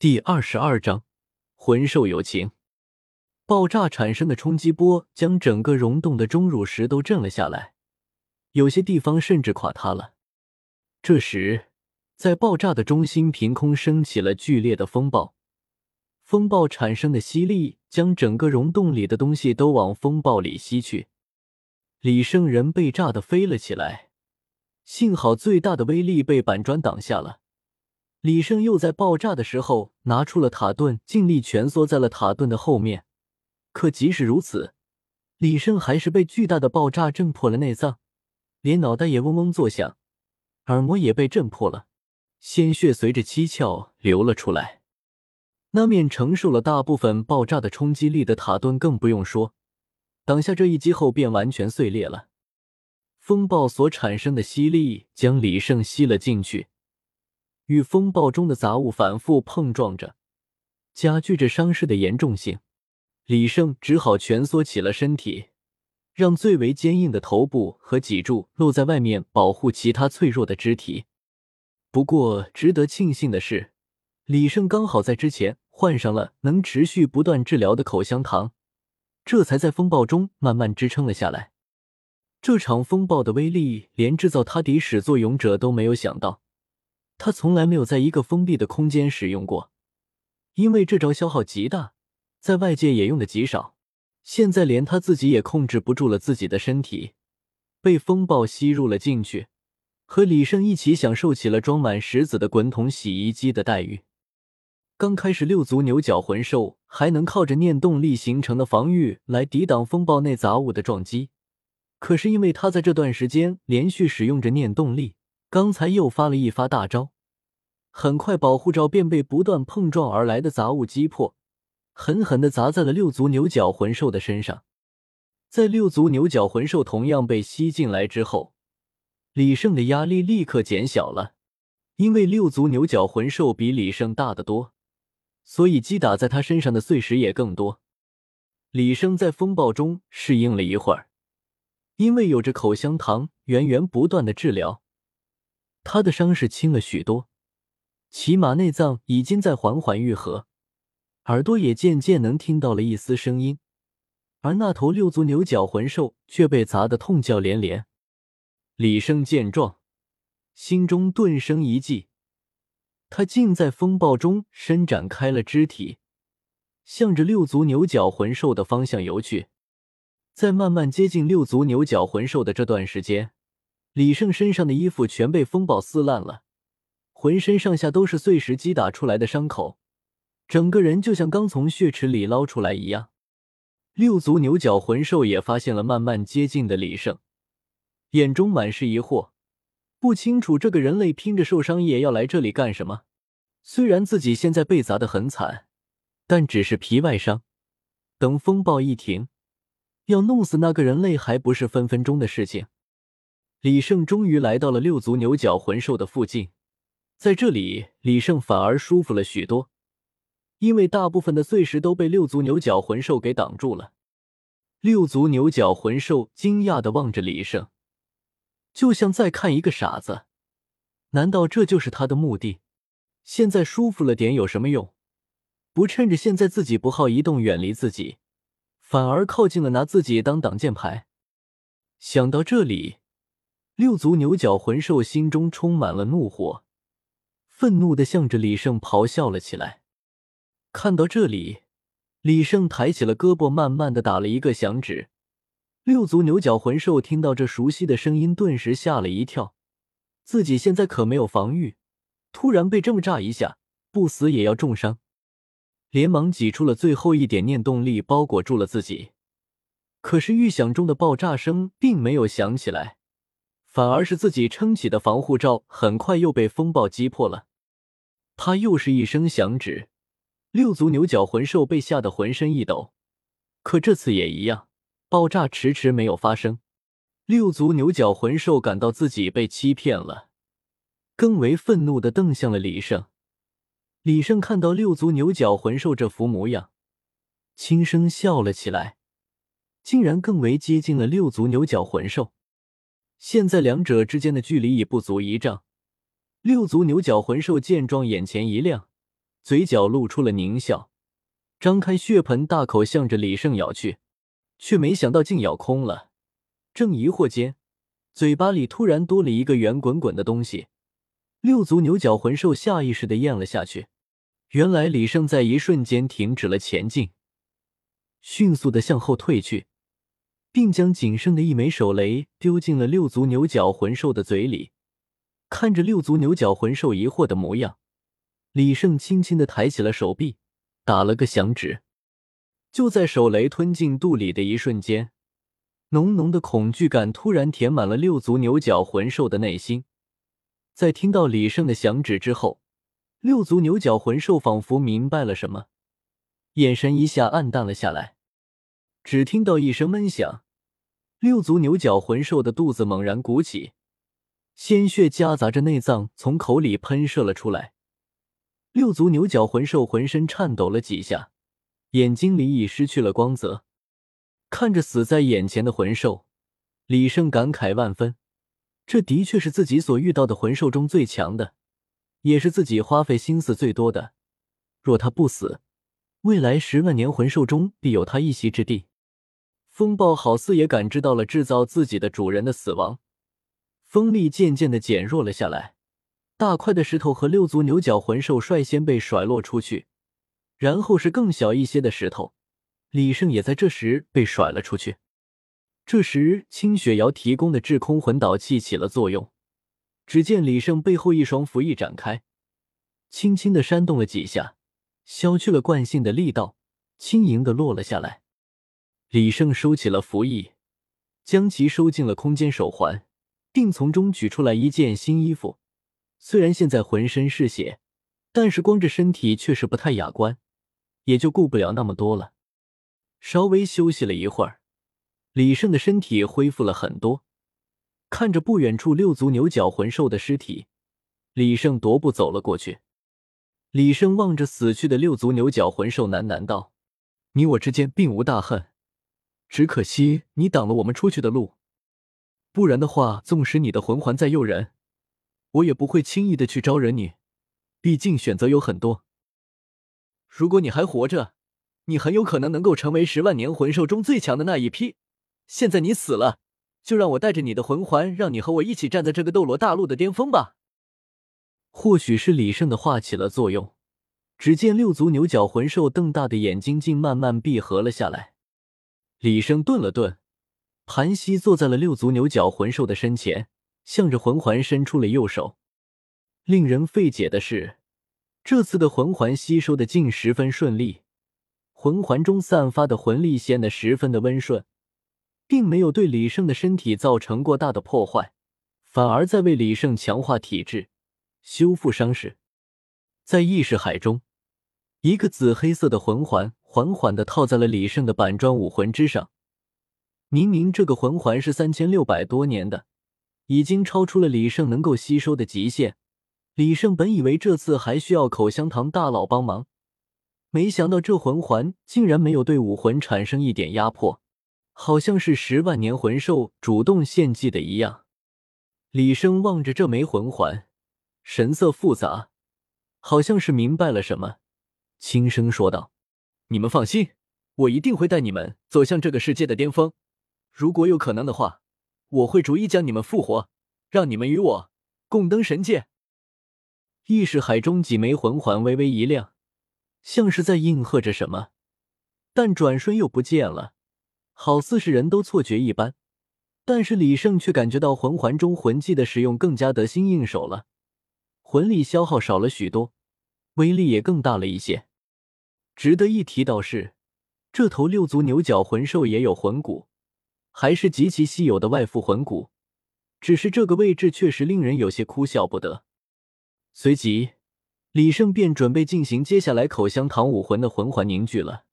第二十二章，魂兽有情。爆炸产生的冲击波将整个溶洞的钟乳石都震了下来，有些地方甚至垮塌了。这时，在爆炸的中心凭空升起了剧烈的风暴，风暴产生的吸力将整个溶洞里的东西都往风暴里吸去。李圣人被炸得飞了起来，幸好最大的威力被板砖挡下了。李胜又在爆炸的时候拿出了塔盾，尽力蜷缩在了塔盾的后面。可即使如此，李胜还是被巨大的爆炸震破了内脏，连脑袋也嗡嗡作响，耳膜也被震破了，鲜血随着七窍流了出来。那面承受了大部分爆炸的冲击力的塔盾更不用说，挡下这一击后便完全碎裂了。风暴所产生的吸力将李胜吸了进去。与风暴中的杂物反复碰撞着，加剧着伤势的严重性。李胜只好蜷缩起了身体，让最为坚硬的头部和脊柱露在外面，保护其他脆弱的肢体。不过，值得庆幸的是，李胜刚好在之前换上了能持续不断治疗的口香糖，这才在风暴中慢慢支撑了下来。这场风暴的威力，连制造它的始作俑者都没有想到。他从来没有在一个封闭的空间使用过，因为这招消耗极大，在外界也用的极少。现在连他自己也控制不住了自己的身体，被风暴吸入了进去，和李胜一起享受起了装满石子的滚筒洗衣机的待遇。刚开始，六足牛角魂兽还能靠着念动力形成的防御来抵挡风暴内杂物的撞击，可是因为他在这段时间连续使用着念动力。刚才又发了一发大招，很快保护罩便被不断碰撞而来的杂物击破，狠狠的砸在了六足牛角魂兽的身上。在六足牛角魂兽同样被吸进来之后，李胜的压力立刻减小了，因为六足牛角魂兽比李胜大得多，所以击打在他身上的碎石也更多。李胜在风暴中适应了一会儿，因为有着口香糖源源不断的治疗。他的伤势轻了许多，起码内脏已经在缓缓愈合，耳朵也渐渐能听到了一丝声音，而那头六足牛角魂兽却被砸得痛叫连连。李生见状，心中顿生一计，他竟在风暴中伸展开了肢体，向着六足牛角魂兽的方向游去。在慢慢接近六足牛角魂兽的这段时间。李胜身上的衣服全被风暴撕烂了，浑身上下都是碎石击打出来的伤口，整个人就像刚从血池里捞出来一样。六足牛角魂兽也发现了慢慢接近的李胜，眼中满是疑惑，不清楚这个人类拼着受伤也要来这里干什么。虽然自己现在被砸得很惨，但只是皮外伤，等风暴一停，要弄死那个人类还不是分分钟的事情。李胜终于来到了六足牛角魂兽的附近，在这里，李胜反而舒服了许多，因为大部分的碎石都被六足牛角魂兽给挡住了。六足牛角魂兽惊讶的望着李胜，就像在看一个傻子。难道这就是他的目的？现在舒服了点有什么用？不趁着现在自己不好移动，远离自己，反而靠近了，拿自己当挡箭牌。想到这里。六足牛角魂兽心中充满了怒火，愤怒的向着李胜咆哮了起来。看到这里，李胜抬起了胳膊，慢慢的打了一个响指。六足牛角魂兽听到这熟悉的声音，顿时吓了一跳。自己现在可没有防御，突然被这么炸一下，不死也要重伤。连忙挤出了最后一点念动力，包裹住了自己。可是预想中的爆炸声并没有响起来。反而是自己撑起的防护罩，很快又被风暴击破了。他！又是一声响指，六足牛角魂兽被吓得浑身一抖。可这次也一样，爆炸迟迟没有发生。六足牛角魂兽感到自己被欺骗了，更为愤怒的瞪向了李胜。李胜看到六足牛角魂兽这副模样，轻声笑了起来，竟然更为接近了六足牛角魂兽。现在两者之间的距离已不足一丈。六足牛角魂兽见状，眼前一亮，嘴角露出了狞笑，张开血盆大口向着李胜咬去，却没想到竟咬空了。正疑惑间，嘴巴里突然多了一个圆滚滚的东西，六足牛角魂兽下意识的咽了下去。原来李胜在一瞬间停止了前进，迅速的向后退去，并将仅剩的一枚手雷丢进了六足牛角魂兽的嘴里。看着六足牛角魂兽疑惑的模样，李胜轻轻的抬起了手臂，打了个响指。就在手雷吞进肚里的一瞬间，浓浓的恐惧感突然填满了六足牛角魂兽的内心。在听到李胜的响指之后，六足牛角魂兽仿佛明白了什么，眼神一下暗淡了下来。只听到一声闷响，六足牛角魂兽的肚子猛然鼓起。鲜血夹杂着内脏从口里喷射了出来，六足牛角魂兽浑身颤抖了几下，眼睛里已失去了光泽。看着死在眼前的魂兽，李胜感慨万分。这的确是自己所遇到的魂兽中最强的，也是自己花费心思最多的。若他不死，未来十万年魂兽中必有他一席之地。风暴好似也感知到了制造自己的主人的死亡。风力渐渐的减弱了下来，大块的石头和六足牛角魂兽率先被甩落出去，然后是更小一些的石头，李胜也在这时被甩了出去。这时，清雪瑶提供的制空魂导器起了作用，只见李胜背后一双符翼展开，轻轻的扇动了几下，消去了惯性的力道，轻盈的落了下来。李胜收起了符翼，将其收进了空间手环。并从中取出来一件新衣服，虽然现在浑身是血，但是光着身体却是不太雅观，也就顾不了那么多了。稍微休息了一会儿，李胜的身体恢复了很多。看着不远处六足牛角魂兽的尸体，李胜踱步走了过去。李胜望着死去的六足牛角魂兽，喃喃道：“你我之间并无大恨，只可惜你挡了我们出去的路。”不然的话，纵使你的魂环再诱人，我也不会轻易的去招惹你。毕竟选择有很多。如果你还活着，你很有可能能够成为十万年魂兽中最强的那一批。现在你死了，就让我带着你的魂环，让你和我一起站在这个斗罗大陆的巅峰吧。或许是李胜的话起了作用，只见六足牛角魂兽瞪大的眼睛竟慢慢闭合了下来。李胜顿了顿。盘膝坐在了六足牛角魂兽的身前，向着魂环伸出了右手。令人费解的是，这次的魂环吸收的竟十分顺利，魂环中散发的魂力显得十分的温顺，并没有对李胜的身体造成过大的破坏，反而在为李胜强化体质、修复伤势。在意识海中，一个紫黑色的魂环缓缓的套在了李胜的板砖武魂之上。明明这个魂环是三千六百多年的，已经超出了李胜能够吸收的极限。李胜本以为这次还需要口香糖大佬帮忙，没想到这魂环竟然没有对武魂产生一点压迫，好像是十万年魂兽主动献祭的一样。李胜望着这枚魂环，神色复杂，好像是明白了什么，轻声说道：“你们放心，我一定会带你们走向这个世界的巅峰。”如果有可能的话，我会逐一将你们复活，让你们与我共登神界。意识海中几枚魂环微微一亮，像是在应和着什么，但转瞬又不见了，好似是人都错觉一般。但是李胜却感觉到魂环中魂技的使用更加得心应手了，魂力消耗少了许多，威力也更大了一些。值得一提到是，这头六足牛角魂兽也有魂骨。还是极其稀有的外附魂骨，只是这个位置确实令人有些哭笑不得。随即，李胜便准备进行接下来口香糖武魂的魂环凝聚了。